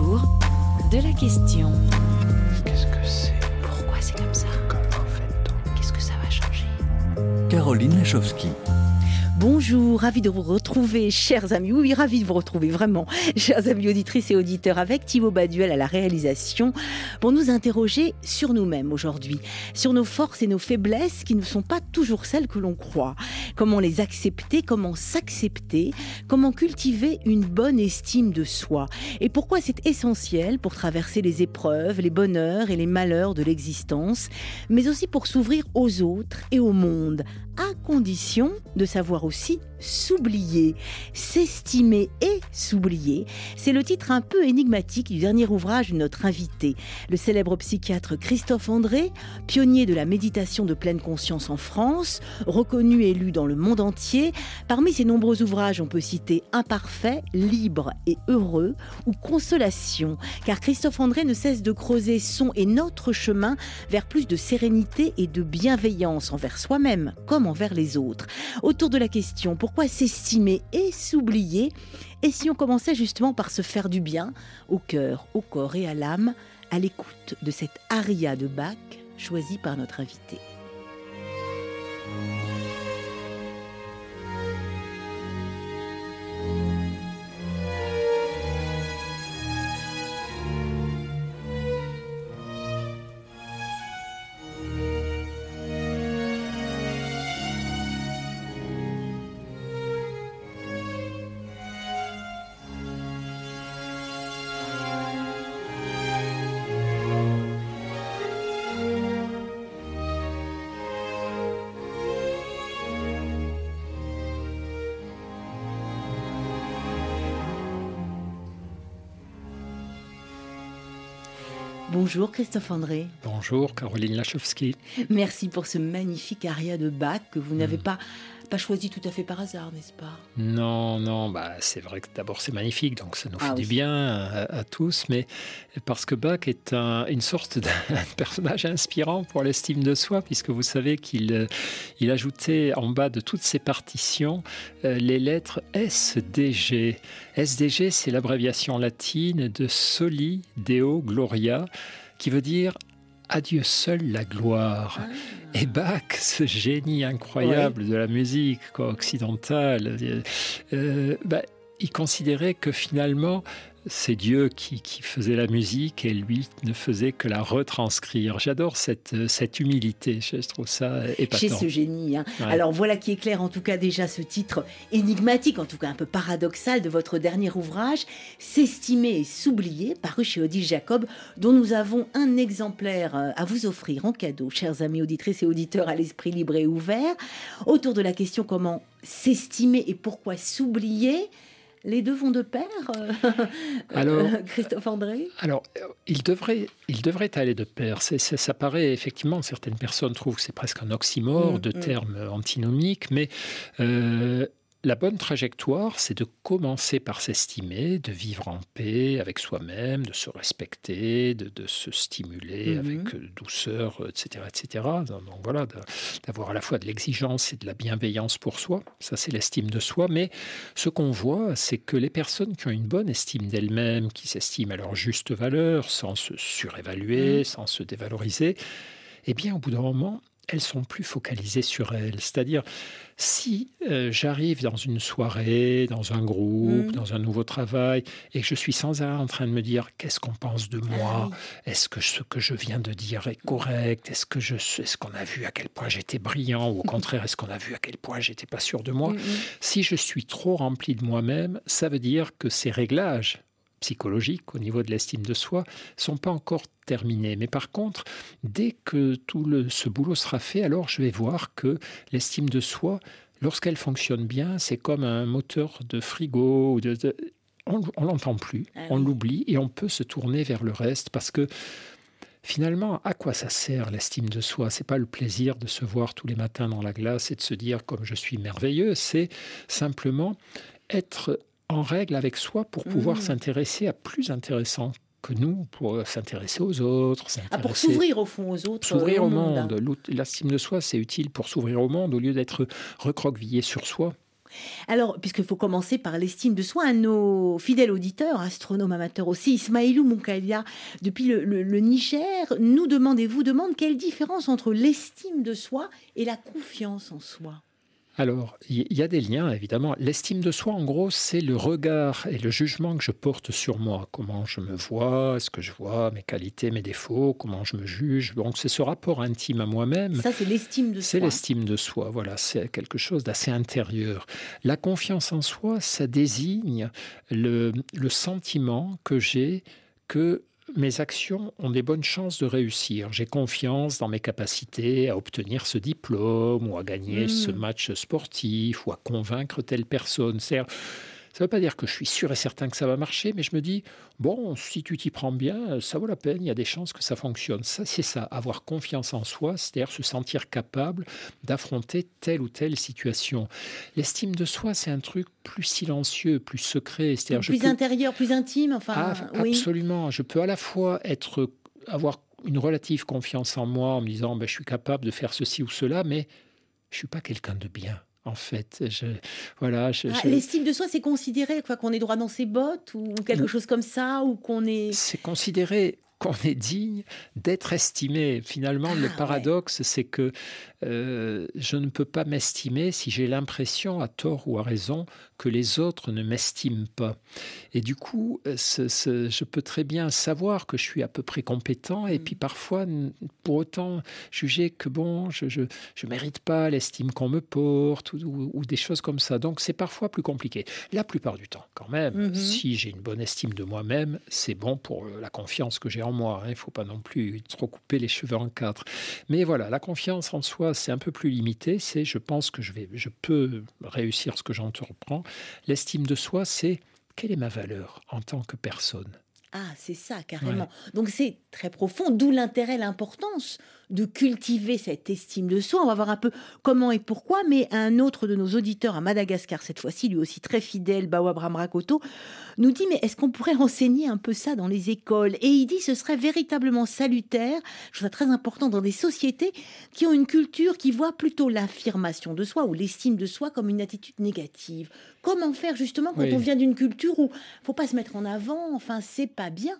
autour de la question. Qu'est-ce que c'est? Pourquoi c'est comme ça? Comment fait-on? Qu'est-ce que ça va changer? Caroline Lachowski. Bonjour, ravi de vous retrouver, chers amis. Oui, ravi de vous retrouver, vraiment, chers amis auditrices et auditeurs, avec Thibaut Baduel à la réalisation, pour nous interroger sur nous-mêmes aujourd'hui, sur nos forces et nos faiblesses qui ne sont pas toujours celles que l'on croit. Comment les accepter, comment s'accepter, comment cultiver une bonne estime de soi. Et pourquoi c'est essentiel pour traverser les épreuves, les bonheurs et les malheurs de l'existence, mais aussi pour s'ouvrir aux autres et au monde, à condition de savoir aussi s'oublier, s'estimer et s'oublier. C'est le titre un peu énigmatique du dernier ouvrage de notre invité, le célèbre psychiatre Christophe André, pionnier de la méditation de pleine conscience en France, reconnu et lu dans le monde entier. Parmi ses nombreux ouvrages, on peut citer Imparfait, Libre et Heureux ou Consolation, car Christophe André ne cesse de creuser son et notre chemin vers plus de sérénité et de bienveillance envers soi-même comme envers les autres. Autour de la question pourquoi s'estimer et s'oublier Et si on commençait justement par se faire du bien au cœur, au corps et à l'âme, à l'écoute de cette aria de Bach choisie par notre invité. Bonjour Christophe André. Bonjour Caroline Lachowski. Merci pour ce magnifique aria de Bach que vous n'avez pas, pas choisi tout à fait par hasard, n'est-ce pas? Non, non, bah, c'est vrai que d'abord c'est magnifique, donc ça nous fait Ah du oui. bien à, à tous, mais parce que Bach est un- une sorte d'un personnage inspirant pour l'estime de soi, puisque vous savez qu'il euh, il ajoutait en bas de toutes ses partitions euh, les lettres SDG. SDG, c'est l'abréviation latine de Soli Deo Gloria, qui veut dire Adieu seul la gloire. Et Bach, ce génie incroyable de la musique quoi, occidentale, euh, bah, il considérait que finalement, c'est Dieu qui, qui faisait la musique et lui ne faisait que la retranscrire. J'adore cette, euh, cette humilité, je trouve ça épatant. Chez ce génie. hein. Ouais. Alors voilà qui éclaire en tout cas déjà ce titre énigmatique, en tout cas un peu paradoxal de votre dernier ouvrage, S'estimer et s'oublier, paru chez Odile Jacob, dont nous avons un exemplaire euh, à vous offrir en cadeau, chers amis auditrices et auditeurs à l'esprit libre et ouvert, autour de la question comment s'estimer et pourquoi s'oublier. Les deux vont de pair, euh, Alors- Christophe André? Alors, euh, il devrait, il devrait aller de pair. Ça paraît effectivement, certaines personnes trouvent que c'est presque un oxymore Mm, de mm. termes antinomiques, mais euh, la bonne trajectoire, c'est de commencer par s'estimer, de vivre en paix avec soi-même, de se respecter, de, de se stimuler Mhm. avec euh, douceur, euh, etc., etc. Donc voilà, d'avoir à la fois de l'exigence et de la bienveillance pour soi. Ça, c'est l'estime de soi. Mais ce qu'on voit, c'est que les personnes qui ont une bonne estime d'elles-mêmes, qui s'estiment à leur juste valeur, sans se surévaluer, sans se dévaloriser, eh bien, au bout d'un moment, elles sont plus focalisées sur elles. C'est-à-dire, si euh, j'arrive dans une soirée, dans un groupe, Mm. dans un nouveau travail, et que je suis sans arrêt en train de me dire qu'est-ce qu'on pense de moi, Ah oui. est-ce que ce que je viens de dire est correct, est-ce que je, est-ce qu'on a vu à quel point j'étais brillant, ou au contraire, est-ce qu'on a vu à quel point j'étais pas sûr de moi, Mm, mm. si je suis trop rempli de moi-même, ça veut dire que ces réglages psychologiques au niveau de l'estime de soi sont pas encore terminés. Mais par contre, dès que tout le, ce boulot sera fait, alors je vais voir que l'estime de soi, lorsqu'elle fonctionne bien, c'est comme un moteur de frigo. ou de- de- on on l'entend plus, Ah on l'oublie et on peut se tourner vers le reste parce que Finalement, à quoi ça sert l'estime de soi? C'est pas le plaisir de se voir tous les matins dans la glace et de se dire comme je suis merveilleux, c'est simplement être en règle avec soi pour pouvoir Mmh. s'intéresser à plus intéressant que nous, pour s'intéresser aux autres, Ah, pour s'ouvrir au fond aux autres. s'ouvrir au monde. L'estime de soi, c'est utile pour s'ouvrir au monde au lieu d'être recroquevillé sur soi. Alors, puisqu'il faut commencer par l'estime de soi, un de nos fidèles auditeurs, astronomes amateurs aussi, Ismailou Moukalia, depuis le, le Niger, nous demande et vous demande quelle différence entre l'estime de soi et la confiance en soi? Alors, il y a des liens, évidemment. L'estime de soi, en gros, c'est le regard et le jugement que je porte sur moi. Comment je me vois, est-ce que je vois mes qualités, mes défauts, comment je me juge. Donc, c'est ce rapport intime à moi-même. Ça, c'est l'estime de soi. C'est l'estime de soi, voilà. C'est quelque chose d'assez intérieur. La confiance en soi, ça désigne le, le sentiment que j'ai que mes actions ont des bonnes chances de réussir. J'ai confiance dans mes capacités à obtenir ce diplôme ou à gagner ce hmm. match sportif ou à convaincre telle personne. Ça ne veut pas dire que je suis sûr et certain que ça va marcher, mais je me dis, bon, si tu t'y prends bien, ça vaut la peine, il y a des chances que ça fonctionne. Ça, c'est ça, avoir confiance en soi, c'est-à-dire se sentir capable d'affronter telle ou telle situation. L'estime de soi, c'est un truc plus silencieux, plus secret. C'est-à-dire plus intérieur, plus intime, enfin. Ah, absolument. Je peux à la fois être, avoir une relative confiance en moi en me disant, ben, je suis capable de faire ceci ou cela, mais je suis pas quelqu'un de bien en fait. Je, voilà, ah, L'estime de soi, c'est considéré quoi, qu'on est droit dans ses bottes ou quelque chose comme ça, ou qu'on est... C'est considéré qu'on est digne d'être estimé. Finalement, le ah, paradoxe, c'est que euh, je ne peux pas m'estimer si j'ai l'impression, à tort ou à raison, que les autres ne m'estiment pas. Et du coup, euh, je peux très bien savoir que je suis à peu près compétent et mm. puis parfois, pour autant, juger que bon, je ne mérite pas l'estime qu'on me porte ou, des choses comme ça. Donc, c'est parfois plus compliqué. La plupart du temps, quand même, mm-hmm. si j'ai une bonne estime de moi-même, c'est bon pour la confiance que j'ai en moi. Hein. Il ne faut pas non plus trop couper les cheveux en quatre. Mais voilà, la confiance en soi, c'est un peu plus limité. C'est je pense que je, vais, je peux réussir ce que j'entreprends. L'estime de soi, c'est quelle est ma valeur en tant que personne? Ah, c'est ça, carrément. Donc c'est très profond, d'où l'intérêt, l'importance de cultiver cette estime de soi. On va voir un peu comment et pourquoi, mais un autre de nos auditeurs à Madagascar, cette fois-ci, lui aussi très fidèle, Bawa Rakoto, nous dit, mais est-ce qu'on pourrait enseigner un peu ça dans les écoles? Et il dit, ce serait véritablement salutaire, je trouve ça très important dans des sociétés qui ont une culture qui voit plutôt l'affirmation de soi ou l'estime de soi comme une attitude négative. Comment faire justement quand on vient d'une culture où faut pas se mettre en avant, enfin c'est pas bien?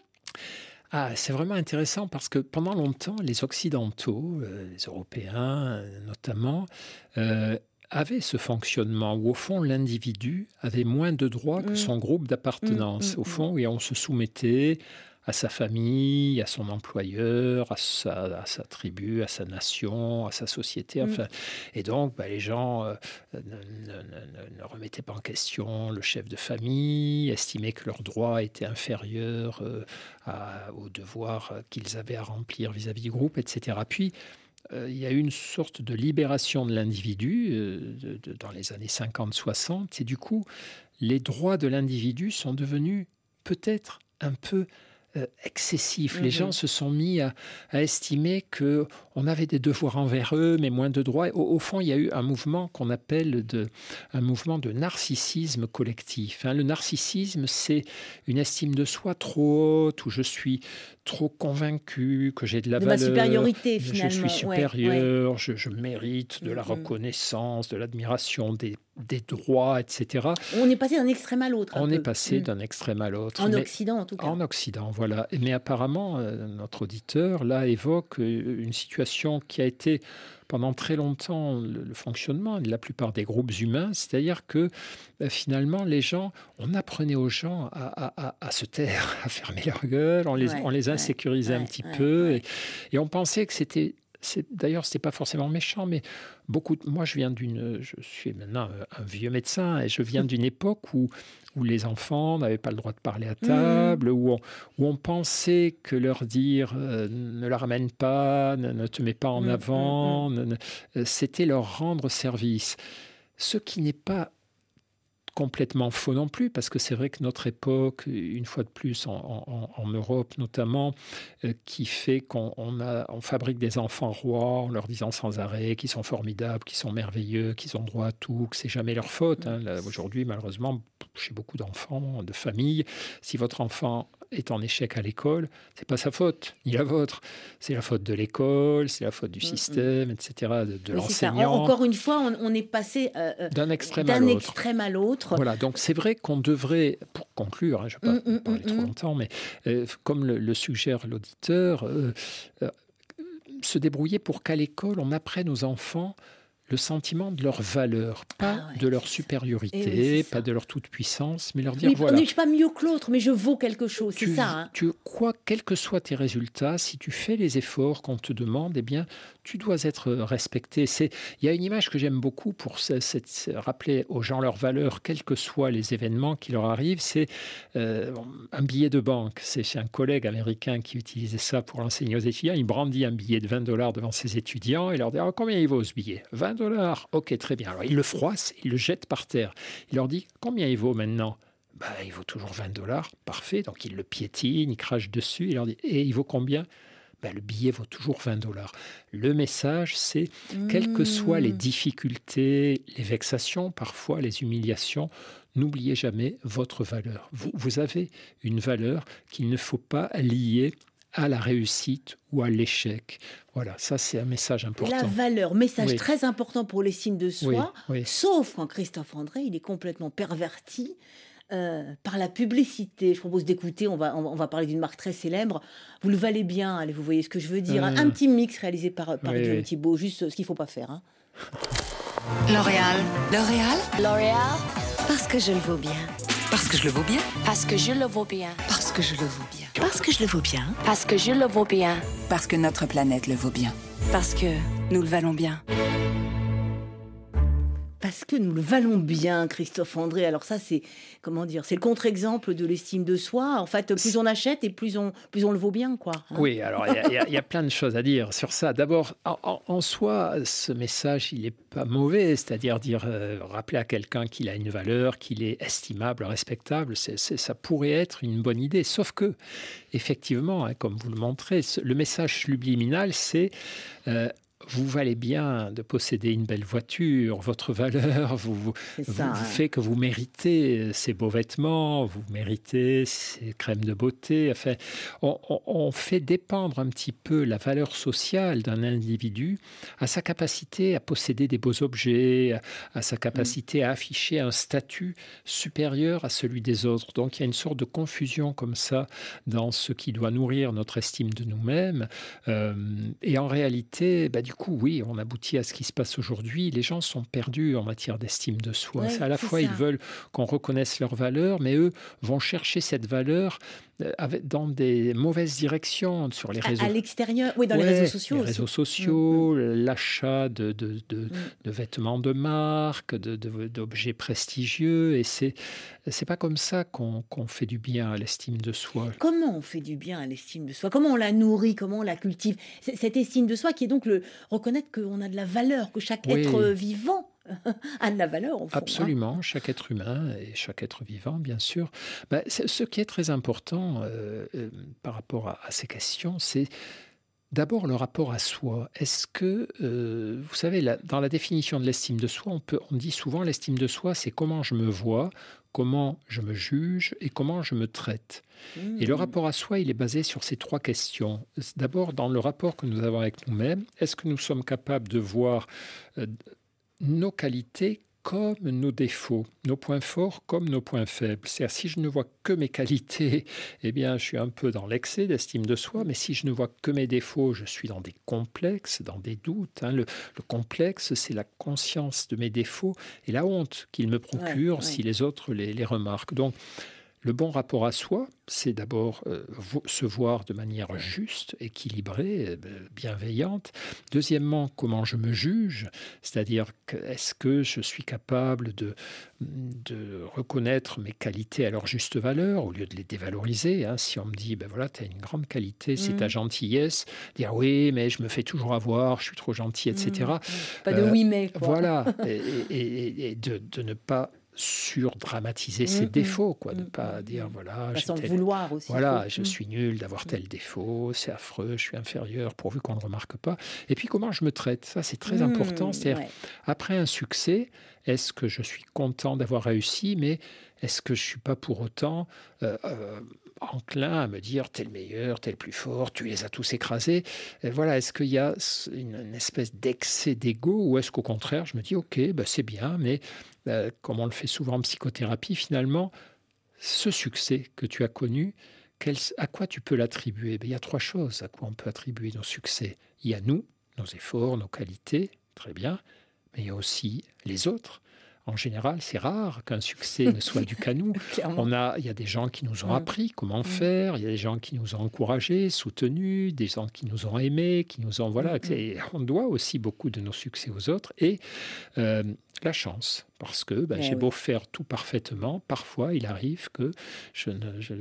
Ah, c'est vraiment intéressant parce que pendant longtemps, les Occidentaux, euh, les Européens notamment, euh, avaient ce fonctionnement où, au fond, l'individu avait moins de droits que mmh. son groupe d'appartenance. Mmh, mmh, au fond, et on se soumettait à sa famille, à son employeur, à sa, tribu, à sa nation, à sa société. Enfin, Et donc, bah, les gens ne, remettaient pas en question le chef de famille, estimaient que leurs droits étaient inférieurs aux devoirs qu'ils avaient à remplir vis-à-vis du groupe, etc. Puis, euh, il y a eu une sorte de libération de l'individu euh, dans les années 50-60, et du coup, les droits de l'individu sont devenus peut-être un peu euh, excessif. Les mhm. gens se sont mis à, estimer que on avait des devoirs envers eux, mais moins de droits. Au, fond, il y a eu un mouvement qu'on appelle de, un mouvement de narcissisme collectif. Hein. Le narcissisme, c'est une estime de soi trop haute, où je suis trop convaincu que j'ai de la de valeur. supériorité, finalement. Je suis supérieur, Je, mérite de la mhm. reconnaissance, de l'admiration, des, des, droits, etc. On est passé d'un extrême à l'autre. On est passé mhm. d'un extrême à l'autre. En Occident, en tout cas. En Occident, voilà. Mais apparemment, euh, notre auditeur, là, évoque euh, une situation qui a été pendant très longtemps le, fonctionnement de la plupart des groupes humains, c'est-à-dire que bah, finalement les gens, on apprenait aux gens à, se taire, à fermer leur gueule, on les, on les insécurisait un petit peu, et, et, on pensait que c'était D'ailleurs, ce n'était pas forcément méchant, mais beaucoup. moi, je viens d'une. Je suis maintenant un vieux médecin et je viens d'une époque où, où les enfants n'avaient pas le droit de parler à mmh. table, où, on, où, on, pensait que leur dire euh, ne la ramène pas, ne, te mets pas en mmh, mmh, avant, c'était leur rendre service. Ce qui n'est pas complètement faux non plus, parce que c'est vrai que notre époque, une fois de plus en, Europe notamment, euh, qui fait qu'on on fabrique des enfants rois en leur disant sans arrêt qu'ils sont formidables, qu'ils sont merveilleux, qu'ils ont droit à tout, que c'est jamais leur faute. Hein. Aujourd'hui, malheureusement, chez beaucoup d'enfants, de familles, si votre enfant est en échec à l'école, c'est pas sa faute, ni la vôtre. C'est la faute de l'école, c'est la faute du mm, mm. système, etc., de, l'enseignant. Encore une fois, on, est passé euh, euh, d'un extrême, à l'autre. Voilà, donc c'est vrai qu'on devrait, pour conclure, hein, je ne vais pas mm, parler trop longtemps, mais euh, comme le, suggère l'auditeur, se débrouiller pour qu'à l'école, on apprenne aux enfants le sentiment de leur valeur, pas ah de leur supériorité, eh pas de leur toute-puissance, mais leur dire voilà. Je ne suis pas mieux que l'autre, mais je vaux quelque chose, c'est ça. Hein. Tu crois, quels que soient tes résultats, si tu fais les efforts qu'on te demande, eh bien, tu dois être respecté. Il y a une image que j'aime beaucoup pour rappeler aux gens leur valeur, quels que soient les événements qui leur arrivent. C'est euh, un billet de banque. C'est un collègue américain qui utilisait ça pour l'enseigner aux étudiants. Il brandit un billet de 20 dollars devant ses étudiants et leur dit ah, combien il vaut ce billet? 20 dollars. Ok, très bien. Alors il le froisse, il le jette par terre. Il leur dit combien il vaut maintenant? Bah, il vaut toujours 20 dollars, parfait. Donc il le piétine, il crache dessus, il leur dit Et il vaut combien? Ben, le billet vaut toujours 20 dollars. Le message, c'est quelles que soient les mmh. difficultés, les vexations, parfois les humiliations, n'oubliez jamais votre valeur. Vous, vous avez une valeur qu'il ne faut pas lier à la réussite ou à l'échec. Voilà, ça c'est un message important. La valeur, message très important pour les signes de soi, sauf quand Christophe André, il est complètement perverti euh, par la publicité. Je propose d'écouter, on va, on va parler d'une marque très célèbre. Vous le valez bien, allez, vous voyez ce que je veux dire. Un petit mix réalisé par, par Guillaume Thibault, juste ce qu'il ne faut pas faire. Hein. L'Oréal. L'Oréal? L'Oréal. Parce que je le vaux bien. Parce que je le vaux bien? Parce que je le vaux bien. Parce que je le vaux bien. Parce que je le vaux bien. Parce que je le vaux bien. Parce que notre planète le vaut bien. Parce que nous le valons bien parce que nous le valons bien, Christophe André. Alors ça, c'est comment dire, c'est le contre-exemple de l'estime de soi. En fait, plus on achète et plus on, plus on le vaut bien, quoi. Hein. oui, alors il y, a plein de choses à dire sur ça. D'abord, en, soi, ce message, il n'est pas mauvais, c'est-à-dire dire, euh, rappeler à quelqu'un qu'il a une valeur, qu'il est estimable, respectable. Ça pourrait être une bonne idée. Sauf que, effectivement, hein, comme vous le montrez, le message subliminal, c'est euh, vous valez bien de posséder une belle voiture, votre valeur vous, vous, fait que vous méritez ces beaux vêtements, vous méritez ces crèmes de beauté. Enfin, on, fait dépendre un petit peu la valeur sociale d'un individu à sa capacité à posséder des beaux objets, à, sa capacité à afficher un statut supérieur à celui des autres. Donc il y a une sorte de confusion comme ça dans ce qui doit nourrir notre estime de nous-mêmes. Euh, et en réalité, bah, du coup, oui, on aboutit à ce qui se passe aujourd'hui. Les gens sont perdus en matière d'estime de soi. à la fois, ils veulent qu'on reconnaisse leur valeur, mais eux vont chercher cette valeur euh, dans des mauvaises directions sur les réseaux. À, l'extérieur, oui, dans les réseaux sociaux. Les réseaux sociaux, mm, mm. l'achat de, de, de, mm. de, vêtements de marque, d'objets prestigieux. Et c'est c'est pas comme ça qu'on fait du bien à l'estime de soi. Comment on fait du bien à l'estime de soi? Comment on la nourrit? Comment on la cultive? Cette estime de soi qui est donc le reconnaître qu'on a de la valeur, que chaque être vivant a de la valeur. Hein. Absolument, chaque être humain et chaque être vivant, bien sûr. Bah, ce qui est très important euh, euh, par rapport à, ces questions, c'est D'abord, le rapport à soi. Est-ce que, euh, vous savez, dans la définition de l'estime de soi, on, peut, on dit souvent l'estime de soi, c'est comment je me vois, comment je me juge et comment je me traite. Et le mmh. rapport à soi, il est basé sur ces trois questions. D'abord, dans le rapport que nous avons avec nous-mêmes, est-ce que nous sommes capables de voir nos qualités comme nos défauts, nos points forts comme nos points faibles. C'est-à-dire, si je ne vois que mes qualités, eh bien, je suis un peu dans l'excès d'estime de soi, mais si je ne vois que mes défauts, je suis dans des complexes, dans des doutes. Hein. Le, complexe, c'est la conscience de mes défauts et la honte qu'ils me procurent si les autres les, les remarquent. Donc, le bon rapport à soi, c'est d'abord euh, se voir de manière juste, équilibrée, euh, bienveillante. Deuxièmement, comment je me juge, c'est-à-dire est-ce que je suis capable de, de reconnaître mes qualités à leur juste valeur au lieu de les dévaloriser. Hein? Si on me dit, ben voilà, tu as une grande qualité, c'est ta mmh. gentillesse, dire oui, mais je me fais toujours avoir, je suis trop gentil, etc. Mmh, mmh. Pas de oui, mais. Voilà, et, de, de ne pas surdramatiser ses mmh, défauts, quoi, ne pas dire voilà, sans vouloir aussi. Voilà, je suis nul d'avoir tel défaut, c'est affreux, je suis inférieur, pourvu qu'on ne le remarque pas. Et puis comment je me traite, ça c'est très important. C'est-à-dire après un succès, est-ce que je suis content d'avoir réussi, mais est-ce que je suis pas pour autant euh, euh, enclin à me dire t'es le meilleur, t'es le plus fort, tu les as tous écrasés? Voilà, est-ce qu'il y a une, espèce d'excès d'ego ou est-ce qu'au contraire je me dis ok, bah, c'est bien, mais euh, comme on le fait souvent en psychothérapie, finalement, ce succès que tu as connu, à quoi tu peux l'attribuer? Ben, Il y a trois choses à quoi on peut attribuer nos succès. Il y a nous, nos efforts, nos qualités, très bien, mais il y a aussi les autres en général, c'est rare qu'un succès ne soit du canou. On a, il y a des gens qui nous ont mm. appris comment mm. faire, il y a des gens qui nous ont encouragés, soutenus, des gens qui nous ont aimés, qui nous ont voilà. Mm, on doit aussi beaucoup de nos succès aux autres et euh, la chance, parce que ben, eh j'ai beau faire tout parfaitement, parfois il arrive que je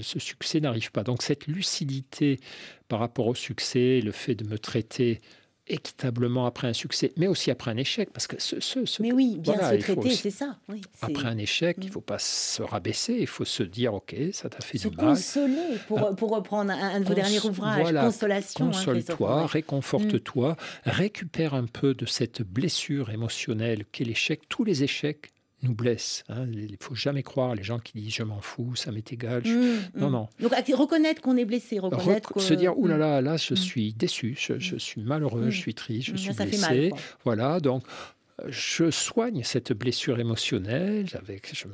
ce succès n'arrive pas. Donc cette lucidité par rapport au succès, le fait de me traiter équitablement après un succès, mais aussi après un échec, parce que ce, ce, mais oui, bien se traiter, c'est ça. après un échec, il ne mm. faut pas se rabaisser, il faut se dire, ok, ça t'a fait du mal. Consoler, pour, ah. pour reprendre un, de vos derniers ouvrages, consolation. Hein, Console-toi, réconforte-toi, mm. récupère un peu de cette blessure émotionnelle qu'est l'échec. Tous les échecs nous blesse. Hein. Il ne faut jamais croire les gens qui disent je m'en fous, ça m'est égal. Mmh, non, mmh. non. Donc reconnaître qu'on est blessé, reconnaître Se dire, oulala, là là, là je mmh. suis déçu, je, suis malheureux, je suis triste, je suis blessé. voilà, donc je soigne cette blessure émotionnelle, avec, je, me,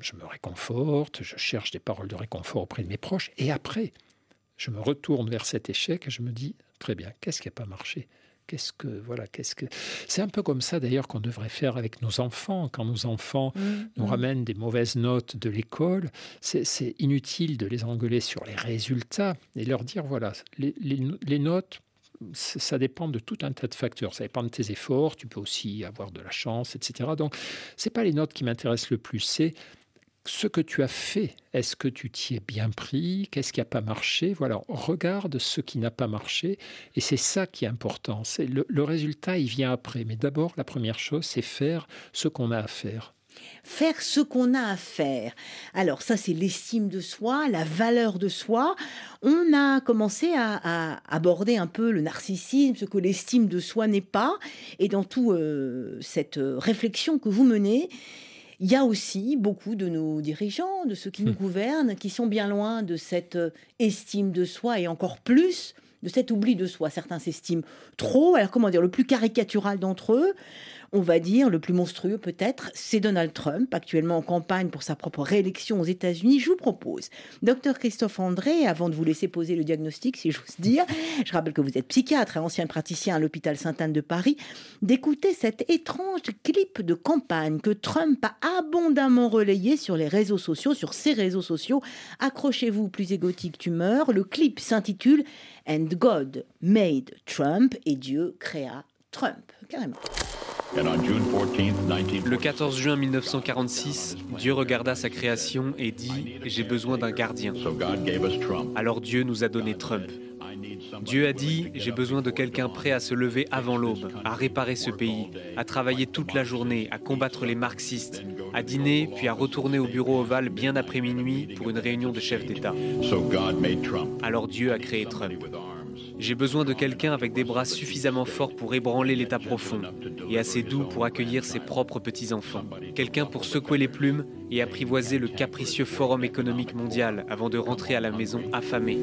je me réconforte, je cherche des paroles de réconfort auprès de mes proches, et après, je me retourne vers cet échec et je me dis, très bien, qu'est-ce qui n'a pas marché? Qu'est-ce que voilà, qu'est-ce que c'est un peu comme ça d'ailleurs qu'on devrait faire avec nos enfants quand nos enfants mmh, nous mmh. ramènent des mauvaises notes de l'école. C'est inutile de les engueuler sur les résultats et leur dire voilà les, les notes ça dépend de tout un tas de facteurs. Ça dépend de tes efforts. Tu peux aussi avoir de la chance, etc. Donc, c'est pas les notes qui m'intéressent le plus. C'est ce que tu as fait, est-ce que tu t'y es bien pris? Qu'est-ce qui n'a pas marché? Voilà, regarde ce qui n'a pas marché et c'est ça qui est important. C'est le, résultat, il vient après. Mais d'abord, la première chose, c'est faire ce qu'on a à faire. Faire ce qu'on a à faire. Alors ça, c'est l'estime de soi, la valeur de soi. On a commencé à, aborder un peu le narcissisme, ce que l'estime de soi n'est pas. Et dans toute euh, cette euh, réflexion que vous menez, il y a aussi beaucoup de nos dirigeants, de ceux qui nous hmm. gouvernent, qui sont bien loin de cette euh, estime de soi et encore plus de cet oubli de soi. Certains s'estiment trop. Alors comment dire, le plus caricatural d'entre eux, on va dire, le plus monstrueux peut-être, c'est Donald Trump, actuellement en campagne pour sa propre réélection aux États-Unis. Je vous propose, docteur Christophe André, avant de vous laisser poser le diagnostic, si j'ose dire, je rappelle que vous êtes psychiatre et ancien praticien à l'hôpital Sainte-Anne de Paris, d'écouter cet étrange clip de campagne que Trump a abondamment relayé sur les réseaux sociaux, sur ses réseaux sociaux. Accrochez-vous, plus égotique tu meurs. Le clip s'intitule And God Made Trump et Dieu créa Trump, carrément. Le 14 juin 1946, Dieu regarda sa création et dit ⁇ J'ai besoin d'un gardien ⁇ Alors Dieu nous a donné Trump. Dieu a dit ⁇ J'ai besoin de quelqu'un prêt à se lever avant l'aube, à réparer ce pays, à travailler toute la journée, à combattre les marxistes, à dîner, puis à retourner au bureau ovale bien après minuit pour une réunion de chefs d'État. Alors Dieu a créé Trump. J'ai besoin de quelqu'un avec des bras suffisamment forts pour ébranler l'état profond et assez doux pour accueillir ses propres petits-enfants. Quelqu'un pour secouer les plumes et apprivoiser le capricieux forum économique mondial avant de rentrer à la maison affamé.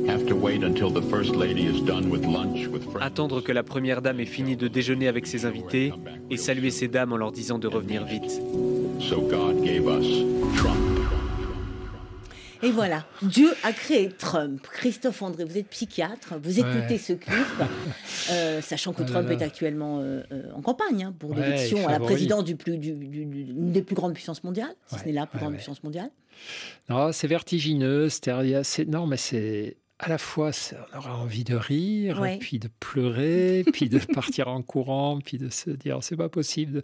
Attendre que la première dame ait fini de déjeuner avec ses invités et saluer ces dames en leur disant de revenir vite. Et voilà, Dieu a créé Trump. Christophe André, vous êtes psychiatre, vous écoutez ce clip, euh, sachant que oh Trump est actuellement euh, euh, en campagne hein, pour l'élection à la présidence du plus, du, des plus grandes puissances mondiales, si ce n'est la plus grande puissance mondiale. Non, c'est vertigineux, c'est non, mais c'est à la fois, on aura envie de rire, puis de pleurer, puis de partir en courant, puis de se dire c'est pas possible.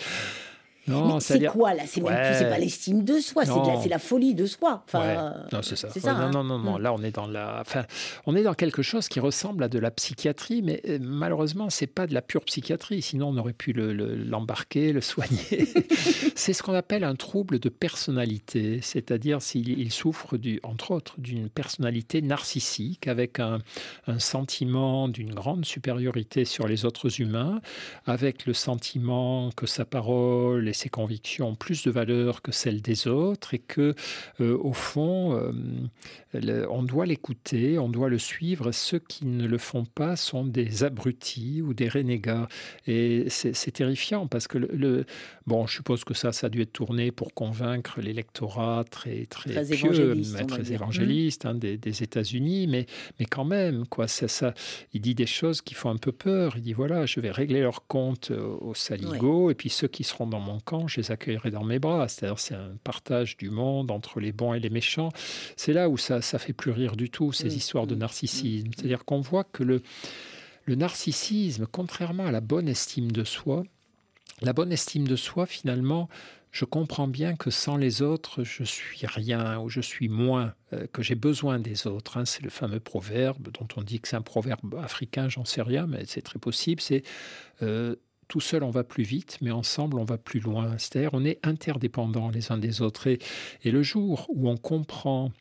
Non, c'est quoi là? C'est pas l'estime de soi, c'est la, folie de soi. Enfin, Non, c'est ça. non, hein. non, non, non, mm. Là, on est dans la. Enfin, on est dans quelque chose qui ressemble à de la psychiatrie, mais euh, malheureusement, c'est pas de la pure psychiatrie. Sinon, on aurait pu l'embarquer, le, soigner. c'est ce qu'on appelle un trouble de personnalité, c'est-à-dire s'il souffre, du, entre autres, d'une personnalité narcissique avec un, un sentiment d'une grande supériorité sur les autres humains, avec le sentiment que sa parole et ses convictions ont plus de valeur que celles des autres et que, euh, au fond, euh, on doit l'écouter, on doit le suivre. Ceux qui ne le font pas sont des abrutis ou des renégats. Et c'est terrifiant parce que le, bon, je suppose que ça, ça a dû être tourné pour convaincre l'électorat très très, très évangéliste, très évangéliste hein, des, des États-Unis, mais mais quand même, quoi, ça, ça, il dit des choses qui font un peu peur. Il dit voilà, je vais régler leur compte euh, au saligo, et puis ceux qui seront dans mon camp, je les accueillerai dans mes bras. C'est-à-dire, c'est un partage du monde entre les bons et les méchants. C'est là où ça, ça fait plus rire du tout, ces mm. histoires de mm. narcissisme. Mm. C'est-à-dire qu'on voit que le, le narcissisme, contrairement à la bonne estime de soi, la bonne estime de soi, finalement, je comprends bien que sans les autres, je suis rien ou je suis moins, euh, que j'ai besoin des autres. Hein. C'est le fameux proverbe dont on dit que c'est un proverbe africain, j'en sais rien, mais c'est très possible. C'est euh, tout seul on va plus vite, mais ensemble on va plus loin. C'est-à-dire on est interdépendants les uns des autres. Et, et le jour où on comprend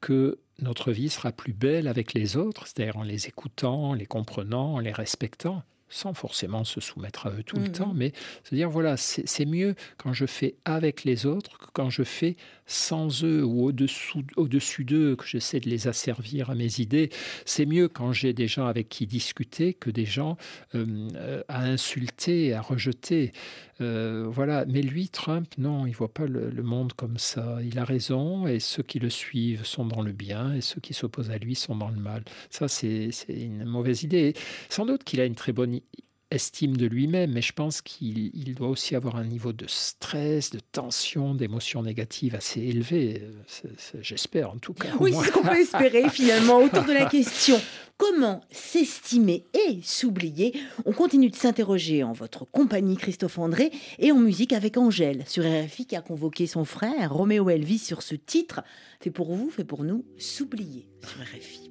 que notre vie sera plus belle avec les autres, c'est-à-dire en les écoutant, en les comprenant, en les respectant, sans forcément se soumettre à eux tout le mmh temps, mais se dire, voilà, c'est mieux quand je fais avec les autres que quand je fais sans eux ou au-dessus d'eux, que j'essaie de les asservir à mes idées. C'est mieux quand j'ai des gens avec qui discuter que des gens euh, à insulter, à rejeter. Euh, voilà. Mais lui, Trump, non, il voit pas le, monde comme ça. Il a raison et ceux qui le suivent sont dans le bien et ceux qui s'opposent à lui sont dans le mal. Ça, c'est une mauvaise idée. sans doute qu'il a une très bonne estime de lui-même, mais je pense qu'il doit aussi avoir un niveau de stress, de tension, d'émotions négatives assez élevé. J'espère en tout cas. Oui, c'est ce qu'on peut espérer finalement autour de la question. Comment s'estimer et s'oublier? On continue de s'interroger en votre compagnie, Christophe André, et en musique avec Angèle, sur RFI qui a convoqué son frère, Roméo Elvis, sur ce titre, fait pour vous, fait pour nous, s'oublier sur RFI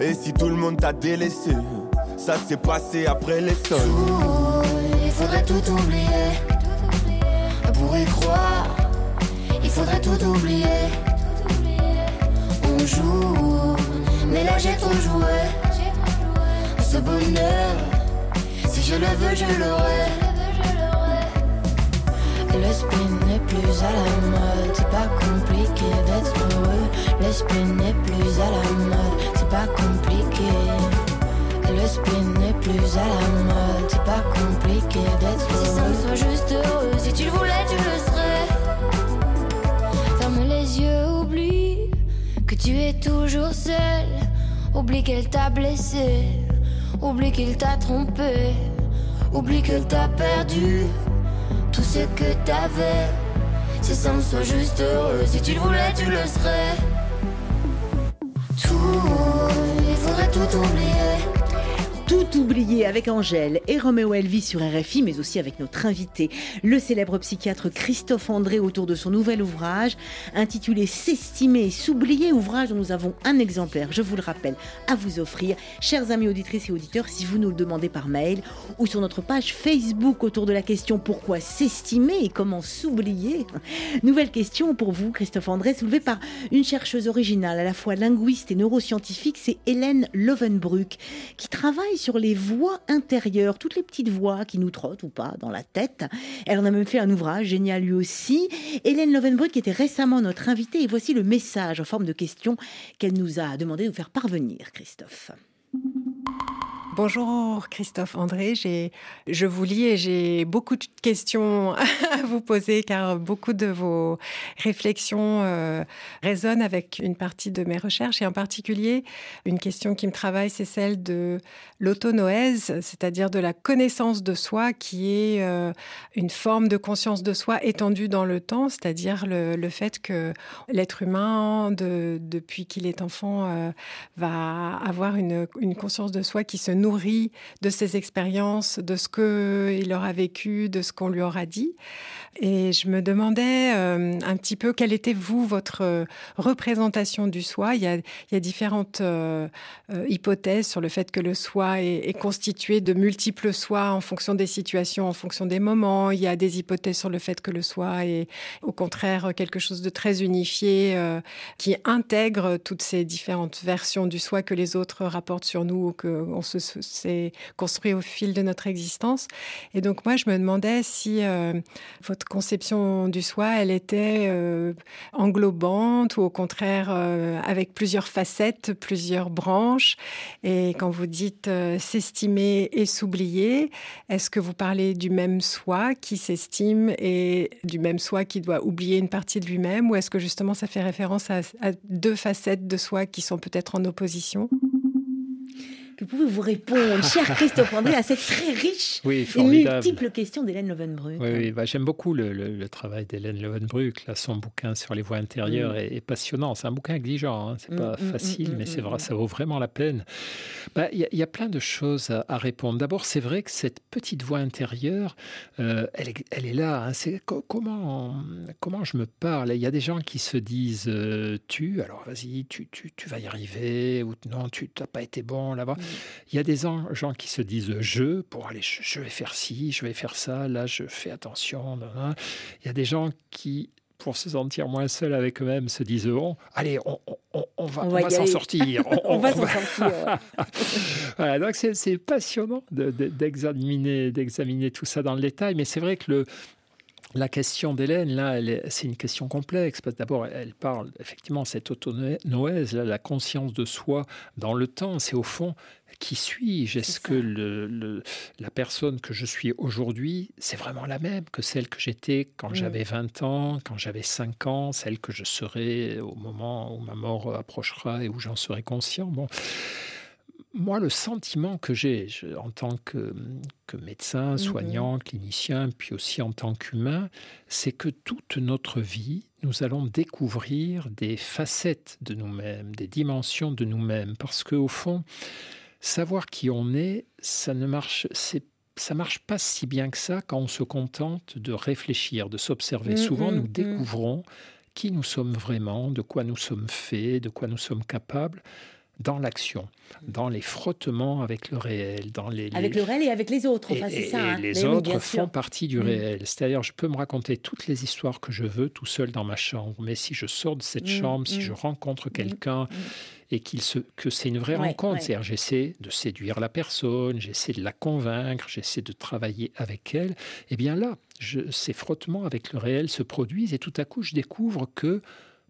Et si tout le monde t'a délaissé, ça s'est passé après les sols. il faudrait tout oublier. Pour y croire, il faudrait tout oublier. On joue, mais là j'ai trop joué. Ce bonheur, si je le veux, je l'aurai. Le spin n'est plus à la mode, c'est pas compliqué d'être heureux. Le spin n'est plus à la mode, pas compliqué. Le spin n'est plus à la mode, c'est pas compliqué d'être heureux. Si ça me soit juste heureux, si tu le voulais, tu le serais. Ferme les yeux, oublie que tu es toujours seul. Oublie qu'elle t'a blessé, oublie qu'il t'a trompé, oublie que t'a perdu tout ce que t'avais. Si ça me soit juste heureux, si tu le voulais, tu le serais. Tout, tout oublier. Tout oublié avec Angèle et Roméo Elvis sur RFI, mais aussi avec notre invité, le célèbre psychiatre Christophe André, autour de son nouvel ouvrage intitulé S'estimer et s'oublier, ouvrage dont nous avons un exemplaire, je vous le rappelle, à vous offrir. Chers amis auditrices et auditeurs, si vous nous le demandez par mail ou sur notre page Facebook autour de la question Pourquoi s'estimer et comment s'oublier Nouvelle question pour vous, Christophe André, soulevée par une chercheuse originale, à la fois linguiste et neuroscientifique, c'est Hélène Lovenbruck, qui travaille sur les voix intérieures, toutes les petites voix qui nous trottent ou pas dans la tête. Elle en a même fait un ouvrage génial lui aussi. Hélène Lovenbrück était récemment notre invitée et voici le message en forme de question qu'elle nous a demandé de nous faire parvenir, Christophe. Bonjour Christophe André, je vous lis et j'ai beaucoup de questions à vous poser car beaucoup de vos réflexions euh, résonnent avec une partie de mes recherches. Et en particulier une question qui me travaille, c'est celle de l'autonoèse, c'est-à-dire de la connaissance de soi qui est euh, une forme de conscience de soi étendue dans le temps, c'est-à-dire le, fait que l'être humain, depuis qu'il est enfant, euh, va avoir une, une conscience de soi qui se nourrit nourri de ses expériences, de ce qu'il aura vécu, de ce qu'on lui aura dit. Et je me demandais euh, un petit peu quelle était, vous, votre euh, représentation du soi? Il y a, différentes euh, hypothèses sur le fait que le soi est, constitué de multiples soi en fonction des situations, en fonction des moments. Il y a des hypothèses sur le fait que le soi est, au contraire, quelque chose de très unifié, qui intègre toutes ces différentes versions du soi que les autres rapportent sur nous, qu'on se s'est construit au fil de notre existence. Et donc, moi, je me demandais si votre conception du soi, elle était euh, englobante ou au contraire euh, avec plusieurs facettes, plusieurs branches. Et quand vous dites euh, s'estimer et s'oublier, est-ce que vous parlez du même soi qui s'estime et du même soi qui doit oublier une partie de lui-même? Ou est-ce que justement ça fait référence à deux facettes de soi qui sont peut-être en opposition? Que pouvez-vous répondre, cher Christophe André, à cette très riche et multiple question d'Hélène Lovenbruck Oui, bah, j'aime beaucoup le, travail d'Hélène Lovenbruck. Là, son bouquin sur les voies intérieures mm. est, passionnant. C'est un bouquin exigeant, hein. c'est pas mm, mm, facile, mais c'est vrai, ça vaut vraiment la peine. Bah, il y, a plein de choses à, répondre. D'abord, c'est vrai que cette petite voix intérieure, euh, elle, est, là. Hein. C'est comment, comment je me parle? Il y a des gens qui se disent euh, tu, alors vas-y, tu, tu, tu, vas y arriver, ou non, tu n'as pas été bon là-bas. Il y a des gens qui se disent je pour aller, je vais faire ci, je vais faire ça, là je fais attention. Il y a des gens qui pour se sentir moins seuls avec eux-mêmes, se disent oh, allez, on, va, s'en sortir. On, va s'en sortir. voilà, donc c'est passionnant d'examiner d'examiner tout ça dans le détail, mais c'est vrai que le, la question d'Hélène, là, c'est une question complexe, parce que d'abord, elle parle effectivement cette autonoèse, la conscience de soi dans le temps, c'est au fond qui suis-je? Est-ce que le, la personne que je suis aujourd'hui, c'est vraiment la même que celle que j'étais quand mm. j'avais 20 ans, quand j'avais 5 ans, celle que je serai au moment où ma mort approchera et où j'en serai conscient? Bon. Moi, le sentiment que j'ai en tant que, que médecin, mm-hmm. soignant, clinicien, puis aussi en tant qu'humain, c'est que toute notre vie, nous allons découvrir des facettes de nous-mêmes, des dimensions de nous-mêmes, parce qu'au fond, savoir qui on est, ça ne marche, c'est ça marche pas si bien que ça quand on se contente de réfléchir, de s'observer. Mmh, Souvent, mmh, nous mmh. découvrons qui nous sommes vraiment, de quoi nous sommes faits, de quoi nous sommes capables dans l'action, dans les frottements avec le réel, dans les, avec le réel et avec les autres. Enfin, c'est ça. Hein. les autres font partie du réel. C'est-à-dire, je peux me raconter toutes les histoires que je veux tout seul dans ma chambre, mais si je sors de cette chambre, si je rencontre quelqu'un et qu'il se, que c'est une vraie rencontre. C'est-à-dire, j'essaie de séduire la personne, j'essaie de la convaincre, j'essaie de travailler avec elle. Et eh bien là, je, ces frottements avec le réel se produisent et tout à coup, je découvre que